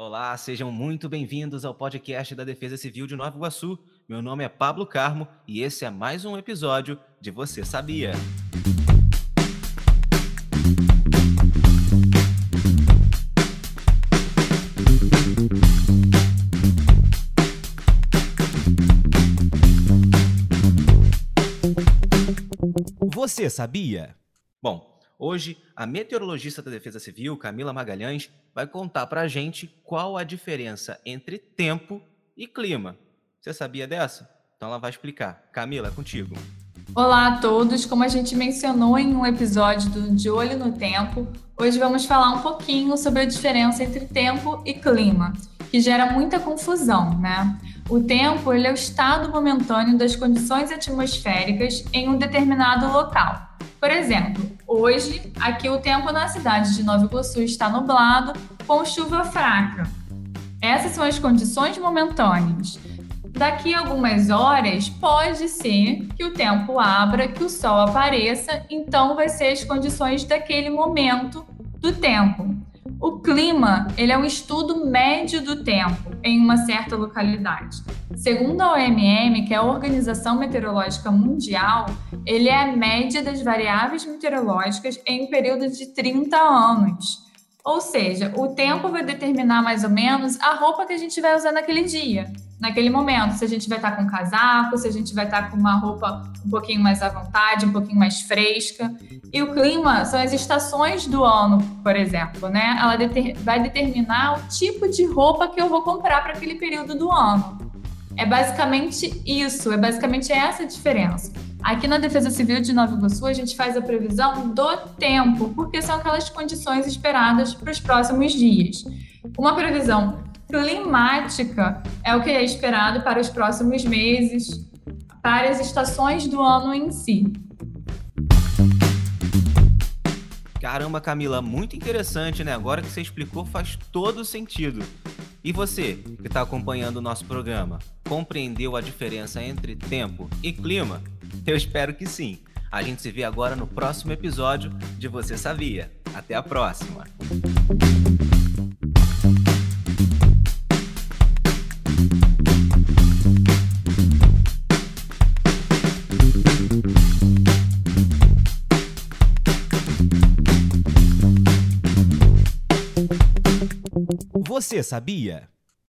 Olá, sejam muito bem-vindos ao podcast da Defesa Civil de Nova Iguaçu. Meu nome é Pablo Carmo e esse é mais um episódio de Você Sabia. Você sabia? Bom, Hoje, a meteorologista da Defesa Civil, Camila Magalhães, vai contar para a gente qual a diferença entre tempo e clima. Você sabia dessa? Então ela vai explicar. Camila, é contigo. Olá a todos, como a gente mencionou em um episódio do De Olho no Tempo, hoje vamos falar um pouquinho sobre a diferença entre tempo e clima, que gera muita confusão, né? O tempo ele é o estado momentâneo das condições atmosféricas em um determinado local. Por exemplo, hoje, aqui o tempo na cidade de Nova Iguaçu está nublado, com chuva fraca. Essas são as condições momentâneas. Daqui a algumas horas, pode ser que o tempo abra, que o sol apareça, então vai ser as condições daquele momento do tempo. O clima, ele é um estudo médio do tempo em uma certa localidade. Segundo a OMM, que é a Organização Meteorológica Mundial, ele é a média das variáveis meteorológicas em um período de 30 anos. Ou seja, o tempo vai determinar mais ou menos a roupa que a gente vai usar naquele dia, naquele momento. Se a gente vai estar com casaco, se a gente vai estar com uma roupa um pouquinho mais à vontade, um pouquinho mais fresca. E o clima são as estações do ano, por exemplo, né? Ela vai determinar o tipo de roupa que eu vou comprar para aquele período do ano. É basicamente isso, é basicamente essa a diferença. Aqui na Defesa Civil de Nova Iguaçu, a gente faz a previsão do tempo, porque são aquelas condições esperadas para os próximos dias. Uma previsão climática é o que é esperado para os próximos meses, para as estações do ano em si. Caramba, Camila, muito interessante, né? Agora que você explicou, faz todo sentido. E você, que está acompanhando o nosso programa, compreendeu a diferença entre tempo e clima? Eu espero que sim. A gente se vê agora no próximo episódio de Você Sabia. Até a próxima! Você sabia?